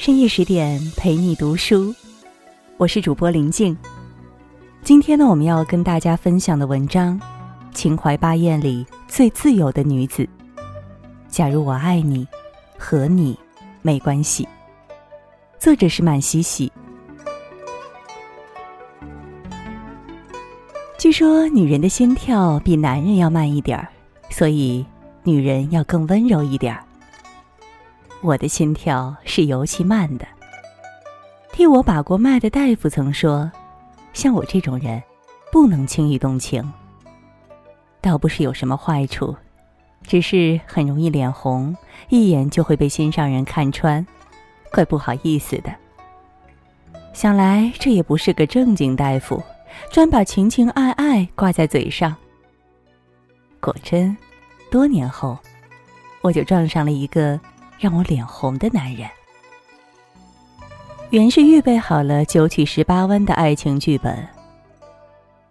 深夜十点陪你读书，我是主播林静。今天呢，我们要跟大家分享的文章《秦淮八艳里最自由的女子》。假如我爱你，和你没关系。作者是满西西。据说女人的心跳比男人要慢一点儿，所以女人要更温柔一点儿。我的心跳是尤其慢的。替我把过脉的大夫曾说，像我这种人，不能轻易动情。倒不是有什么坏处，只是很容易脸红，一眼就会被心上人看穿，怪不好意思的。想来这也不是个正经大夫。专把情情爱爱挂在嘴上。果真，多年后，我就撞上了一个让我脸红的男人。原是预备好了九曲十八弯的爱情剧本，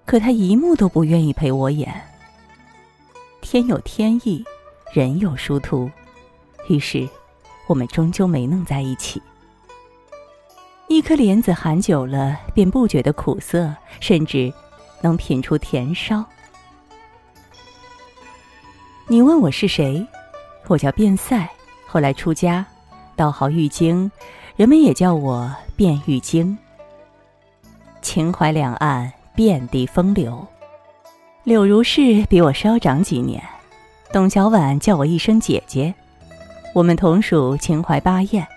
可他一幕都不愿意陪我演。天有天意，人有殊途，于是，我们终究没能在一起。一颗莲子含久了，便不觉得苦涩，甚至能品出甜烧。你问我是谁？我叫卞赛，后来出家，道号玉京，人们也叫我卞玉京。秦淮两岸遍地风流，柳如是比我稍长几年，董小宛叫我一声姐姐。我们同属秦淮八艳，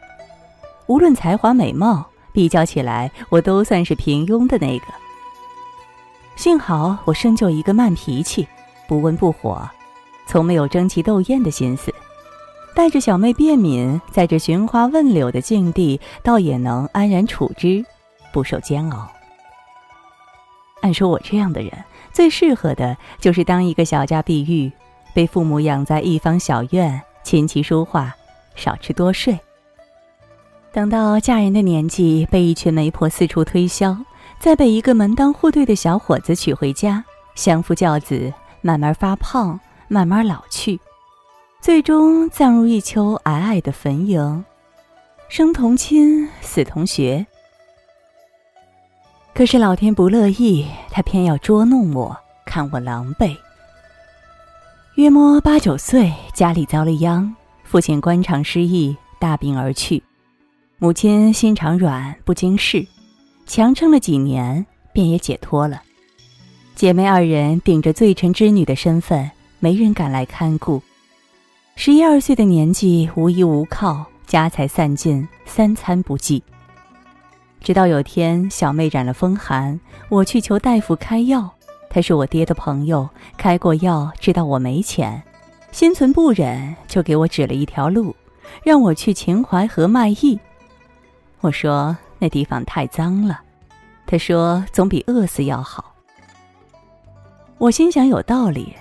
无论才华美貌。比较起来，我都算是平庸的那个。幸好我生就一个慢脾气，不温不火，从没有争奇斗艳的心思。带着小妹卞敏，在这寻花问柳的境地，倒也能安然处之，不受煎熬。按说，我这样的人最适合的就是当一个小家碧玉，被父母养在一方小院，琴棋书画，少吃多睡。等到嫁人的年纪，被一群媒婆四处推销，再被一个门当户对的小伙子娶回家，相夫教子，慢慢发胖，慢慢老去，最终葬入一丘矮矮的坟茔，生同亲，死同学。可是老天不乐意，他偏要捉弄我，看我狼狈。约摸八九岁，家里遭了殃，父亲官场失意，大病而去。母亲心肠软，不经事，强撑了几年，便也解脱了。姐妹二人顶着罪臣之女的身份，没人敢来看顾。十一二岁的年纪，无依无靠，家财散尽，三餐不继。直到有天，小妹染了风寒，我去求大夫开药。他是我爹的朋友，开过药，知道我没钱，心存不忍，就给我指了一条路，让我去秦淮河卖艺。我说那地方太脏了，他说总比饿死要好。我心想有道理，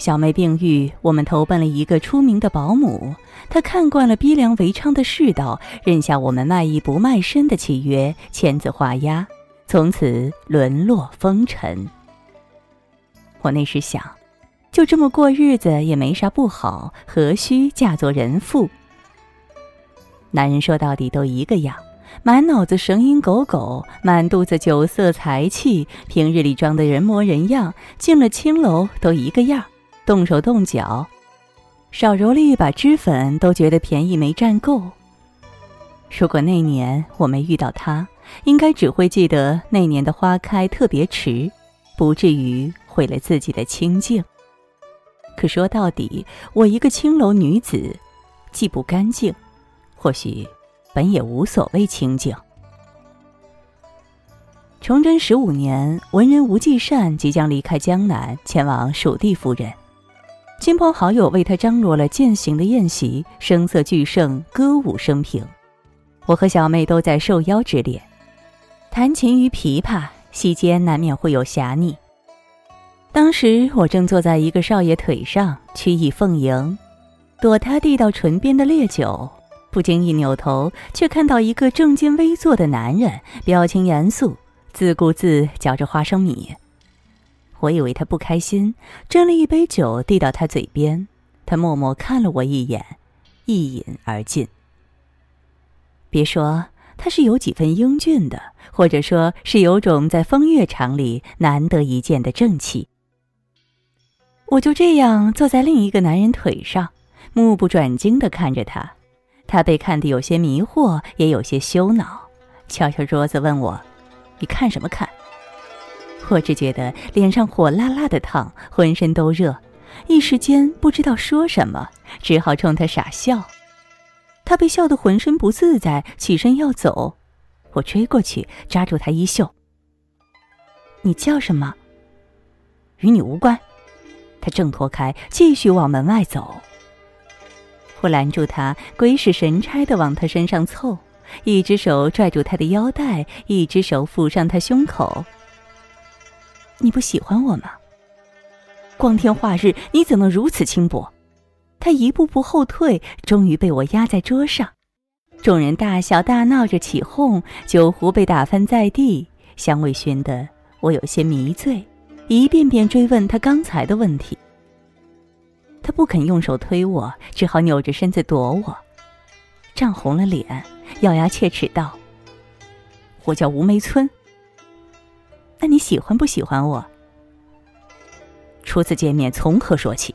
小妹病愈，我们投奔了一个出名的保姆，她看惯了逼良为娼的世道，认下我们卖艺不卖身的契约，签字画押，从此沦落风尘。我那时想，就这么过日子也没啥不好，何须嫁作人妇？男人说到底都一个样。满脑子神鹰狗狗，满肚子酒色财气，平日里装的人模人样，进了青楼都一个样，动手动脚，少揉了一把脂粉都觉得便宜没占够。如果那年我没遇到他，应该只会记得那年的花开特别迟，不至于毁了自己的清净。可说到底，我一个青楼女子，既不干净，或许。本也无所谓清静。崇祯十五年，文人吴继善即将离开江南，前往蜀地赴任。亲朋好友为他张罗了饯行的宴席，声色俱盛，歌舞升平。我和小妹都在受邀之列，弹琴与琵琶，席间难免会有侠腻。当时我正坐在一个少爷腿上，曲意奉迎，躲他递到唇边的烈酒。不经意扭头，却看到一个正襟危坐的男人，表情严肃，自顾自嚼着花生米。我以为他不开心，斟了一杯酒递到他嘴边，他默默看了我一眼，一饮而尽。别说他是有几分英俊的，或者说是有种在风月场里难得一见的正气。我就这样坐在另一个男人腿上，目不转睛地看着他。他被看得有些迷惑，也有些羞恼，敲敲桌子问我：“你看什么看？”我只觉得脸上火辣辣的烫，浑身都热，一时间不知道说什么，只好冲他傻笑。他被笑得浑身不自在，起身要走，我追过去抓住他衣袖：“你叫什么？与你无关。”他挣脱开，继续往门外走。我拦住他，鬼使神差的往他身上凑，一只手拽住他的腰带，一只手抚上他胸口。你不喜欢我吗？光天化日，你怎能如此轻薄？他一步步后退，终于被我压在桌上。众人大笑大闹着起哄，酒壶被打翻在地，香味熏得我有些迷醉。一遍遍追问他刚才的问题，他不肯用手推我，只好扭着身子躲我，涨红了脸，咬牙切齿道：“我叫吴梅村。那你喜欢不喜欢我？初次见面从何说起？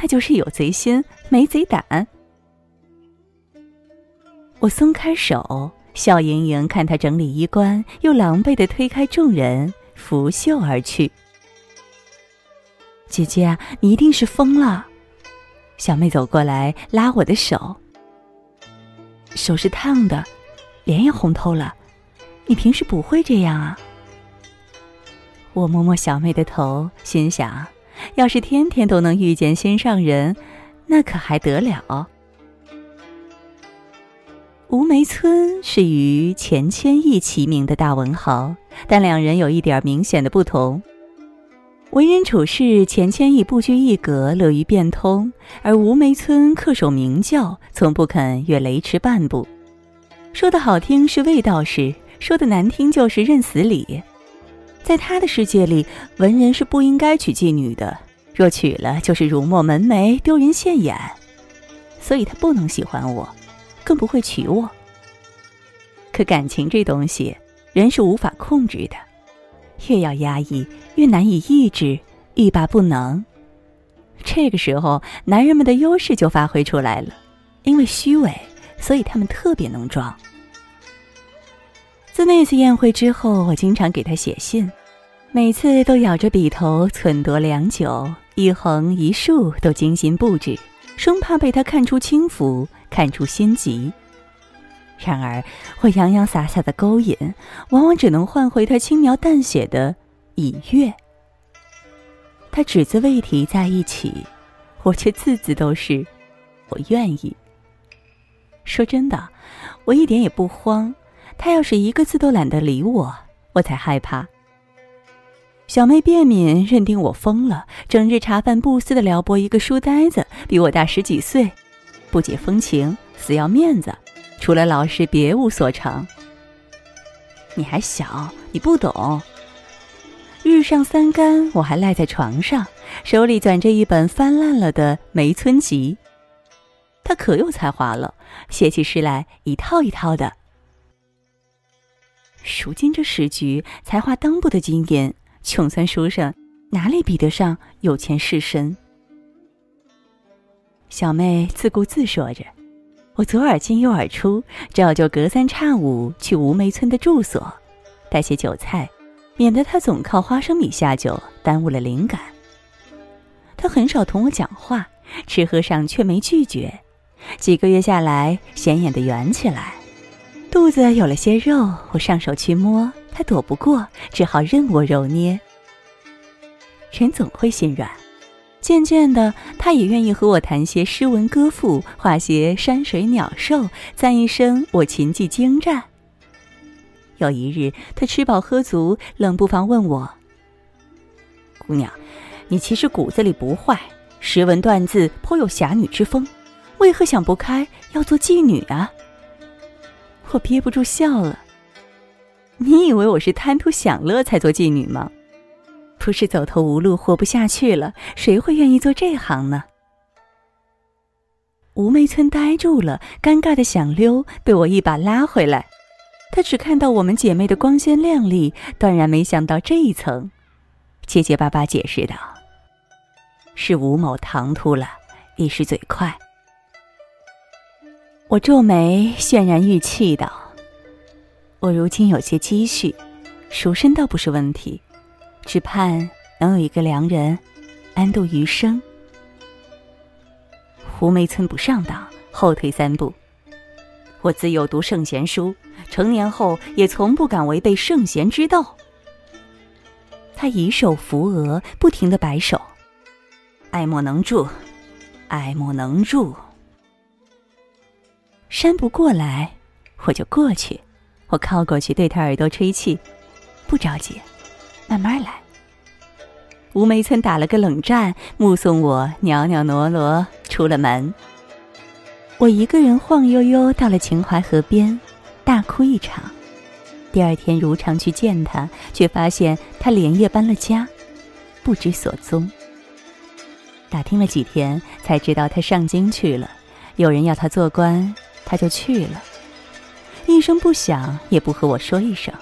那就是有贼心没贼胆。”我松开手，笑盈盈看他整理衣冠，又狼狈的推开众人。拂袖而去。姐姐，你一定是疯了。小妹走过来拉我的手，手是烫的，脸也红透了。你平时不会这样啊？我摸摸小妹的头，心想：要是天天都能遇见心上人，那可还得了。吴梅村是与钱谦益齐名的大文豪，但两人有一点明显的不同。为人处事，钱谦益不拘一格，乐于变通；而吴梅村恪守名教，从不肯越雷池半步。说的好听是卫道士，说的难听就是认死理。在他的世界里，文人是不应该娶妓女的，若娶了就是辱没门楣，丢人现眼。所以他不能喜欢我。更不会娶我。可感情这东西，人是无法控制的，越要压抑，越难以抑制，欲罢不能。这个时候，男人们的优势就发挥出来了，因为虚伪，所以他们特别能装。自那次宴会之后，我经常给他写信，每次都咬着笔头忖度良久，一横一竖都精心布置，生怕被他看出轻浮。看出心急。然而，我洋洋洒洒的勾引，往往只能换回他轻描淡写的已阅。他只字未提在一起，我却字字都是我愿意。说真的，我一点也不慌。他要是一个字都懒得理我，我才害怕。小妹便敏认定我疯了，整日茶饭不思的撩拨一个书呆子，比我大十几岁。不解风情，死要面子，除了老实别无所长。你还小，你不懂。日上三竿，我还赖在床上，手里攥着一本翻烂了的《梅村集》。他可有才华了，写起诗来一套一套的。如今这时局，才华当不得金银，穷酸书生哪里比得上有钱士绅？小妹自顾自说着，我左耳进右耳出，照旧隔三差五去吴梅村的住所，带些酒菜，免得他总靠花生米下酒，耽误了灵感。他很少同我讲话，吃喝上却没拒绝。几个月下来，显眼的圆起来，肚子有了些肉，我上手去摸，他躲不过，只好任我揉捏。人总会心软。渐渐的，他也愿意和我谈些诗文歌赋，画些山水鸟兽，赞一声我琴技精湛。有一日，他吃饱喝足，冷不防问我：“姑娘，你其实骨子里不坏，识文断字，颇有侠女之风，为何想不开要做妓女啊？”我憋不住笑了。你以为我是贪图享乐才做妓女吗？不是走投无路，活不下去了，谁会愿意做这行呢？吴梅村呆住了，尴尬的想溜，被我一把拉回来。他只看到我们姐妹的光鲜亮丽，断然没想到这一层，结结巴巴解释道：“是吴某唐突了，一时嘴快。”我皱眉，泫然欲泣道：“我如今有些积蓄，赎身倒不是问题，只盼能有一个良人，安度余生。”胡梅村不上当，后退三步。我自幼读圣贤书，成年后也从不敢违背圣贤之道。他以手扶额，不停的摆手，爱莫能助，爱莫能助。山不过来，我就过去。我靠过去，对他耳朵吹气，不着急，慢慢来。吴梅村打了个冷战，目送我袅袅挪挪出了门。我一个人晃悠悠到了秦淮河边，大哭一场。第二天如常去见他，却发现他连夜搬了家，不知所踪。打听了几天，才知道他上京去了，有人要他做官，他就去了。一声不响，也不和我说一声，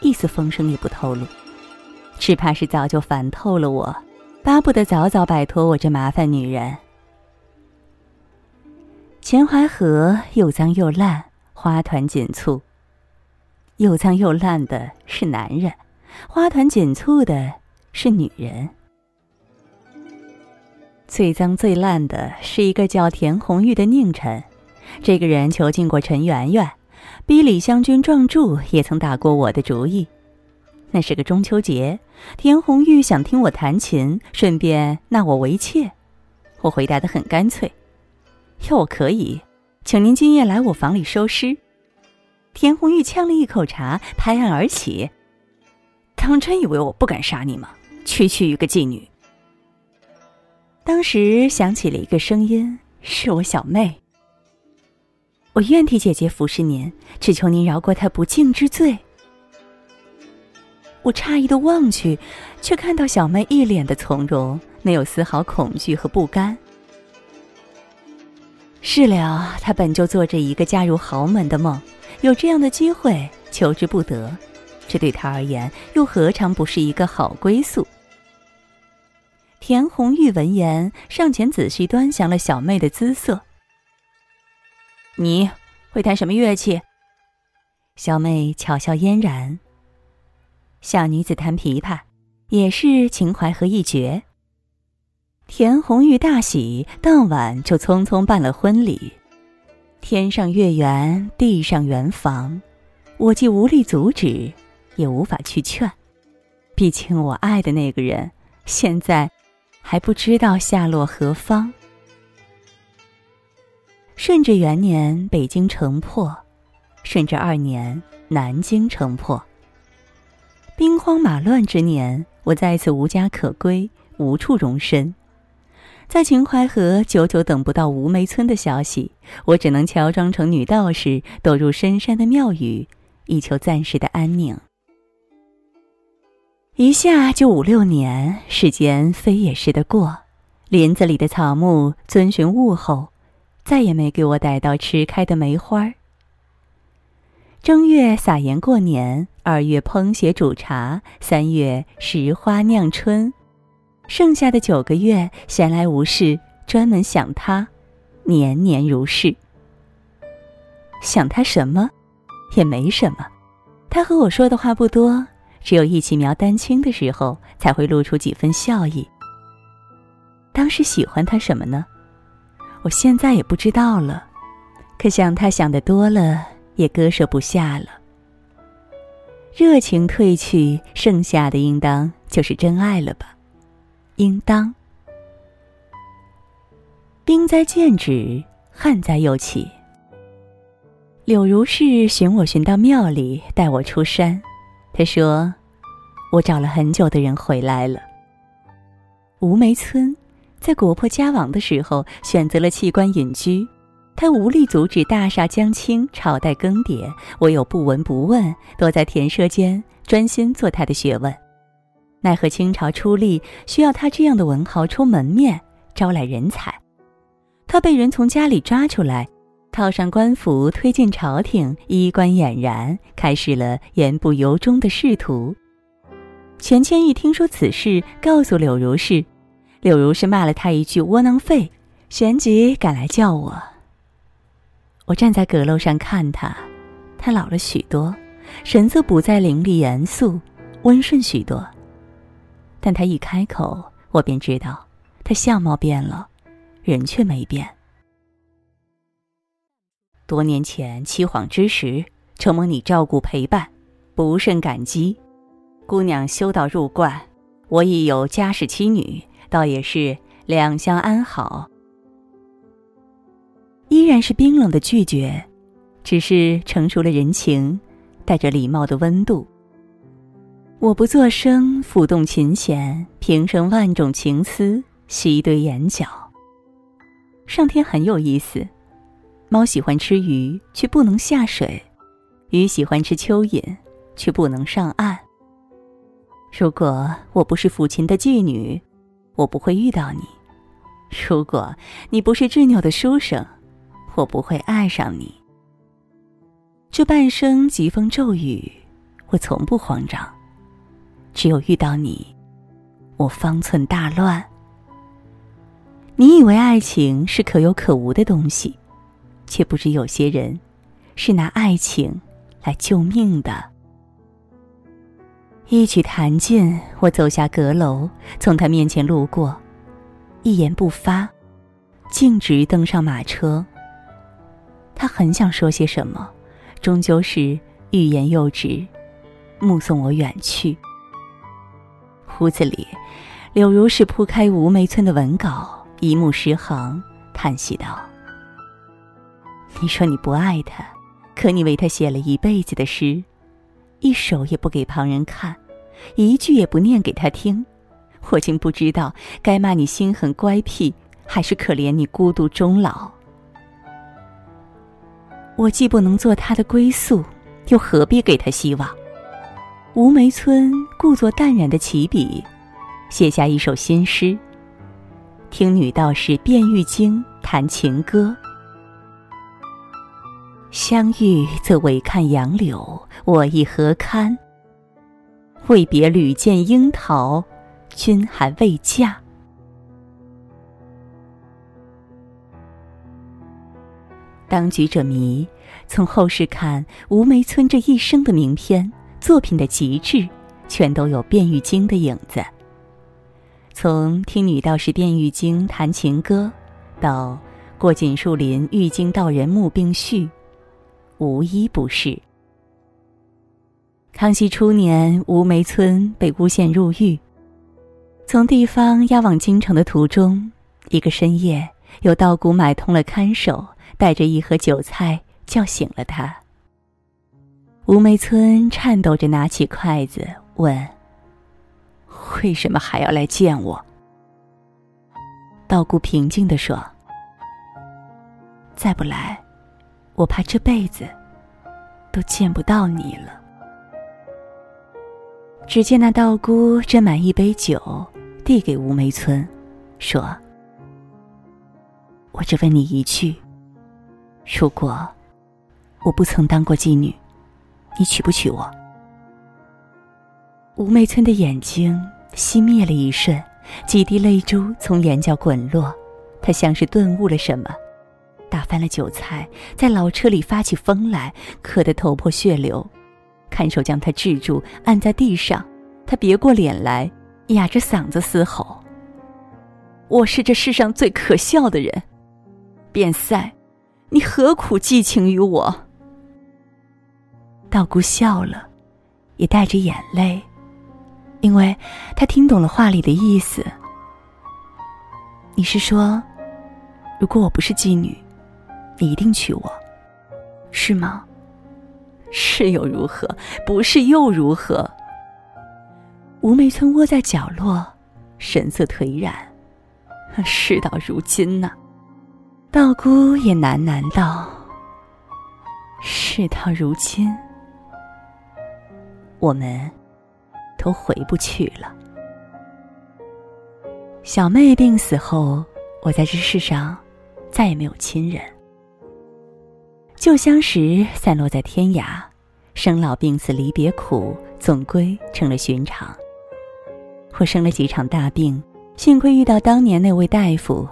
一丝风声也不透露。只怕是早就烦透了我，巴不得早早摆脱我这麻烦女人。秦淮河又脏又烂，花团锦簇。又脏又烂的是男人，花团锦簇的是女人。最脏最烂的是一个叫田红玉的佞臣，这个人囚禁过陈圆圆，逼李香君撞柱，也曾打过我的主意。那是个中秋节，田红玉想听我弹琴，顺便纳我为妾。我回答的很干脆：“要我可以，请您今夜来我房里收尸。”田红玉呛了一口茶，拍案而起：“当真以为我不敢杀你吗？区区一个妓女！”当时响起了一个声音，是我小妹。我愿替姐姐服侍您，只求您饶过她不敬之罪。我诧异的望去，却看到小妹一脸的从容，没有丝毫恐惧和不甘。是了，她本就做着一个嫁入豪门的梦，有这样的机会，求之不得。这对她而言，又何尝不是一个好归宿？田红玉闻言，上前仔细端详了小妹的姿色。你会弹什么乐器？小妹巧笑嫣然。小女子弹琵琶，也是秦淮河一绝。田红玉大喜，当晚就匆匆办了婚礼。天上月圆，地上圆房，我既无力阻止，也无法去劝。毕竟我爱的那个人，现在还不知道下落何方。顺治元年，北京城破；顺治二年，南京城破。兵荒马乱之年，我再次无家可归，无处容身，在秦淮河久久等不到吴梅村的消息，我只能乔装成女道士，躲入深山的庙宇，以求暂时的安宁。一下就五六年，时间飞也似的过，林子里的草木遵循物候，再也没给我逮到迟开的梅花儿。正月撒盐过年，二月烹血煮茶，三月拾花酿春，剩下的九个月闲来无事，专门想他，年年如是。想他什么，也没什么。他和我说的话不多，只有一起描丹青的时候才会露出几分笑意。当时喜欢他什么呢？我现在也不知道了。可想他想的多了。也割舍不下了。热情褪去，剩下的应当就是真爱了吧？应当。兵在剑指，旱在又起。柳如是寻我寻到庙里，带我出山。他说：“我找了很久的人回来了。”吴梅村，在国破家亡的时候，选择了弃官隐居。他无力阻止大厦将倾，朝代更迭，唯有不闻不问，躲在田舍间，专心做他的学问。奈何清朝出力，需要他这样的文豪出门面，招来人才。他他被人从家里抓出来，套上官服，推进朝廷，衣冠俨然，开始了言不由衷的仕途。钱谦益听说此事，告诉柳如是，柳如是骂了他一句窝囊废，旋即赶来叫我。我站在阁楼上看他，他老了许多，神色不再凌厉严肃，温顺许多。但他一开口，我便知道，他相貌变了，人却没变。多年前凄惶之时，承蒙你照顾陪伴，不甚感激。姑娘修道入观，我已有家室妻女，倒也是两相安好。依然是冰冷的拒绝，只是成熟了人情，带着礼貌的温度。我不作声，抚动琴弦，平生万种情思，细堆眼角。上天很有意思，猫喜欢吃鱼，却不能下水；鱼喜欢吃蚯蚓，却不能上岸。如果我不是抚琴的妓女，我不会遇到你；如果你不是执拗的书生，我不会爱上你。这半生疾风骤雨，我从不慌张；只有遇到你，我方寸大乱。你以为爱情是可有可无的东西，却不知有些人是拿爱情来救命的。一曲弹尽，我走下阁楼，从他面前路过，一言不发，径直登上马车。他很想说些什么，终究是欲言又止，目送我远去。屋子里，柳如是铺开吴梅村的文稿，一目十行，叹息道：“你说你不爱他，可你为他写了一辈子的诗。”一首也不给旁人看，一句也不念给他听，我竟不知道该骂你心狠乖僻，还是可怜你孤独终老。我既不能做他的归宿，又何必给他希望？吴梅村故作淡然的起笔，写下一首新诗。听女道士卞玉经，弹情歌。相遇则唯看杨柳，我亦何堪？未别屡见樱桃，君还未嫁。当局者迷，从后世看吴梅村这一生的名篇作品的极致，全都有卞玉京的影子。从听女道士卞玉京弹情歌，到过锦树林玉京道人墓并序。无一不是。康熙初年，吴梅村被诬陷入狱，从地方押往京城的途中，一个深夜，有道姑买通了看守，带着一盒酒菜叫醒了他。吴梅村颤抖着拿起筷子问：“为什么还要来见我？”道姑平静地说：“再不来。”我怕这辈子都见不到你了。只见那道姑斟满一杯酒，递给吴梅村，说：“我只问你一句，如果我不曾当过妓女，你娶不娶我？”吴梅村的眼睛熄灭了一瞬，几滴泪珠从眼角滚落，他像是顿悟了什么。打翻了酒菜，在老车里发起疯来，磕得头破血流。看守将他制住，按在地上。他别过脸来，哑着嗓子嘶吼：“我是这世上最可笑的人，卞赛，你何苦寄情于我？”道姑笑了，也带着眼泪，因为他听懂了话里的意思。你是说，如果我不是妓女？你一定娶我，是吗？是又如何？不是又如何？吴梅村窝在角落，神色颓然。事到如今呢，道姑也喃喃道：“事到如今，我们都回不去了。”小妹病死后，我在这世上。再也没有亲人。旧相识散落在天涯，生老病死离别苦，总归成了寻常。我生了几场大病，幸亏遇到当年那位大夫，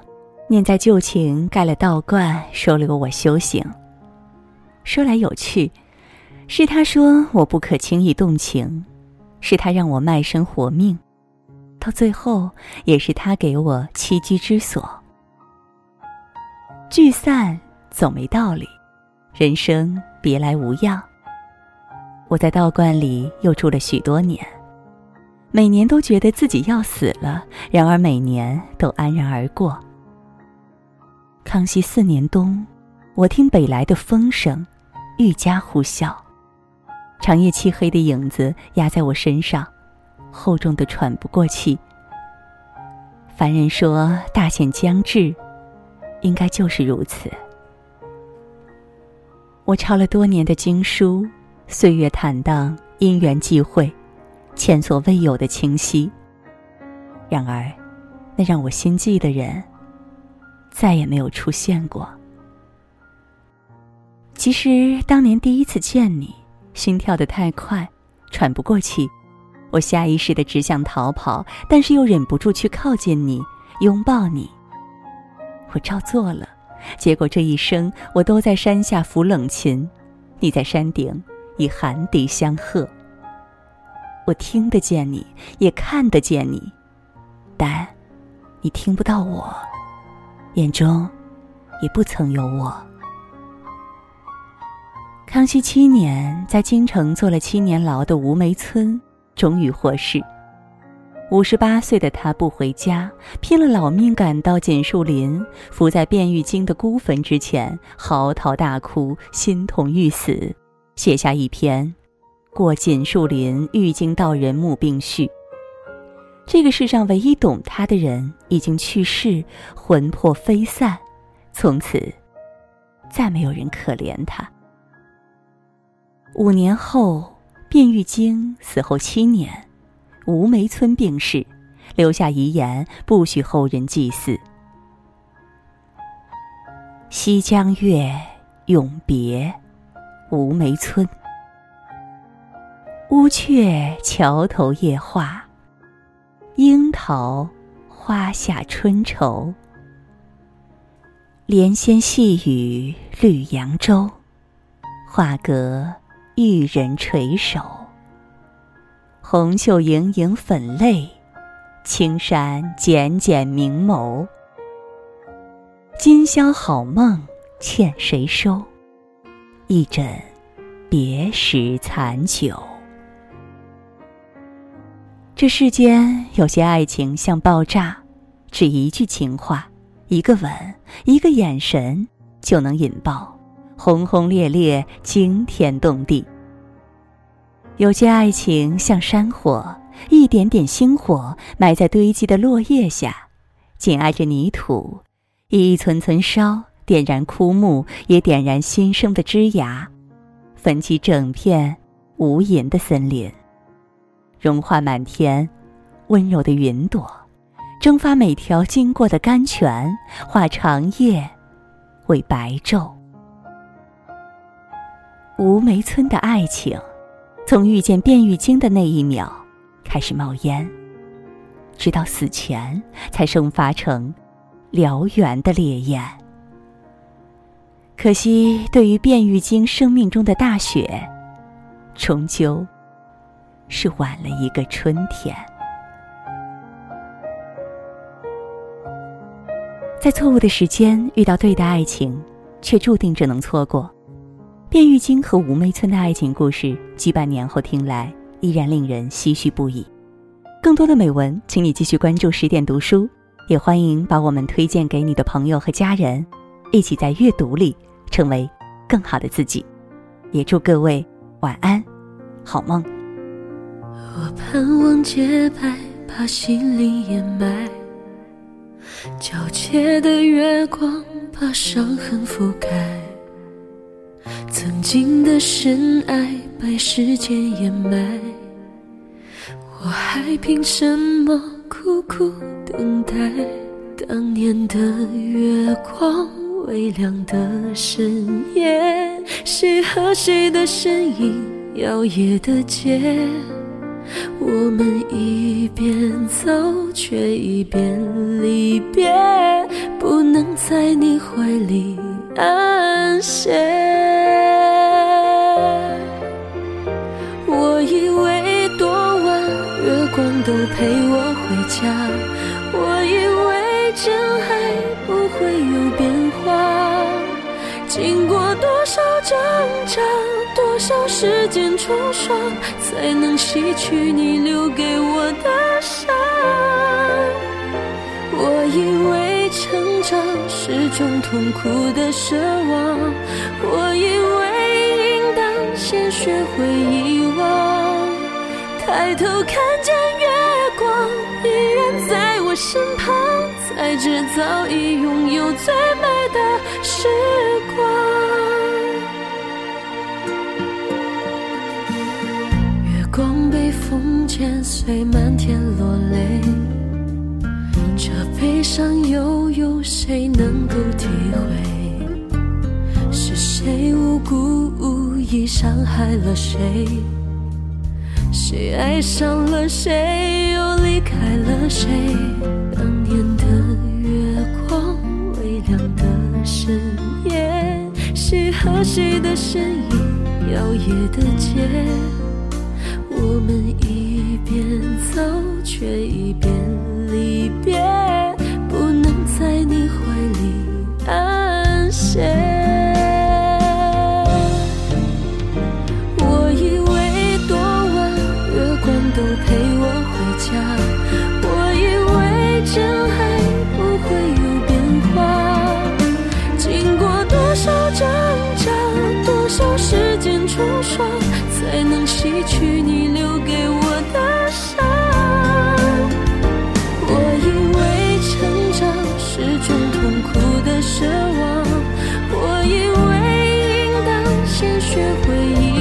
念在旧情盖了道观，收留我修行。说来有趣，是他说我不可轻易动情，是他让我卖身活命，到最后也是他给我栖居之所。聚散总没道理，人生别来无恙。我在道观里又住了许多年。每年都觉得自己要死了，然而每年都安然而过。康熙四年冬，我听北来的风声，愈加呼啸。长夜漆黑的影子压在我身上，厚重的喘不过气。凡人说大限将至，应该就是如此。我抄了多年的经书，岁月坦荡，因缘际会。前所未有的清晰。然而，那让我心悸的人，再也没有出现过。其实当年第一次见你，心跳得太快，喘不过气，我下意识的只想逃跑，但是又忍不住去靠近你，拥抱你。我照做了，结果这一生我都在山下抚冷琴，你在山顶以寒笛相和。我听得见你，也看得见你，但你听不到我，眼中也不曾有我。康熙七年，在京城坐了七年牢的吴梅村，终于获释。五十八岁的他不回家，拼了老命赶到锦树林，伏在卞玉京的孤坟之前，嚎啕大哭，心痛欲死，写下一篇。过锦树林，玉京道人墓并序。这个世上唯一懂他的人已经去世，魂魄飞散，从此再没有人可怜他。五年后，卞玉京死后七年，吴梅村病逝，留下遗言，不许后人祭祀。西江月，永别，吴梅村。乌鹊桥头夜话，樱桃花下春愁。莲仙细雨绿扬州，画阁玉人垂首。红袖盈盈粉泪，青衫剪剪明眸。今宵好梦欠谁收？一枕别时残酒。这世间有些爱情像爆炸，只一句情话，一个吻，一个眼神，就能引爆，轰轰烈烈，惊天动地。有些爱情像山火，一点点星火埋在堆积的落叶下，紧挨着泥土，一寸寸烧，点燃枯木，也点燃新生的枝芽，焚起整片无垠的森林。融化满天温柔的云朵，蒸发每条经过的甘泉，化长夜为白昼。吴梅村的爱情，从遇见卞玉京的那一秒开始冒烟，直到死前才生发成燎原的烈焰。可惜，对于卞玉京生命中的大雪，终究。是晚了一个春天，在错误的时间遇到对的爱情，却注定只能错过。卞玉京和吴梅村的爱情故事，几百年后听来依然令人唏嘘不已。更多的美文，请你继续关注十点读书，也欢迎把我们推荐给你的朋友和家人，一起在阅读里成为更好的自己。也祝各位晚安，好梦。我盼望洁白，把心灵掩埋。皎洁的月光把伤痕覆盖。曾经的深爱被时间掩埋。我还凭什么苦苦等待？当年的月光微亮的深夜，谁和谁的身影摇曳的街？我们一边走，却一边离别，不能在你怀里安歇。以为多晚月光都陪我回家，我以为真爱不会有变化，经过多少挣扎。多少时间冲刷，才能洗去你留给我的伤？我以为成长是种痛苦的奢望，我以为应当先学会遗忘。抬头看见月光依然在我身旁，才知早已拥有最美的时光。月光被风剪碎，漫天落泪，这悲伤又有谁能够体会？是谁无辜无意伤害了谁？谁爱上了谁，又离开了谁？当年的月光，微亮的深夜，谁和谁的身影，摇曳的街。我们一边走，却一边离别，不能在你怀里安歇。苦的奢望我以为应当先学会遗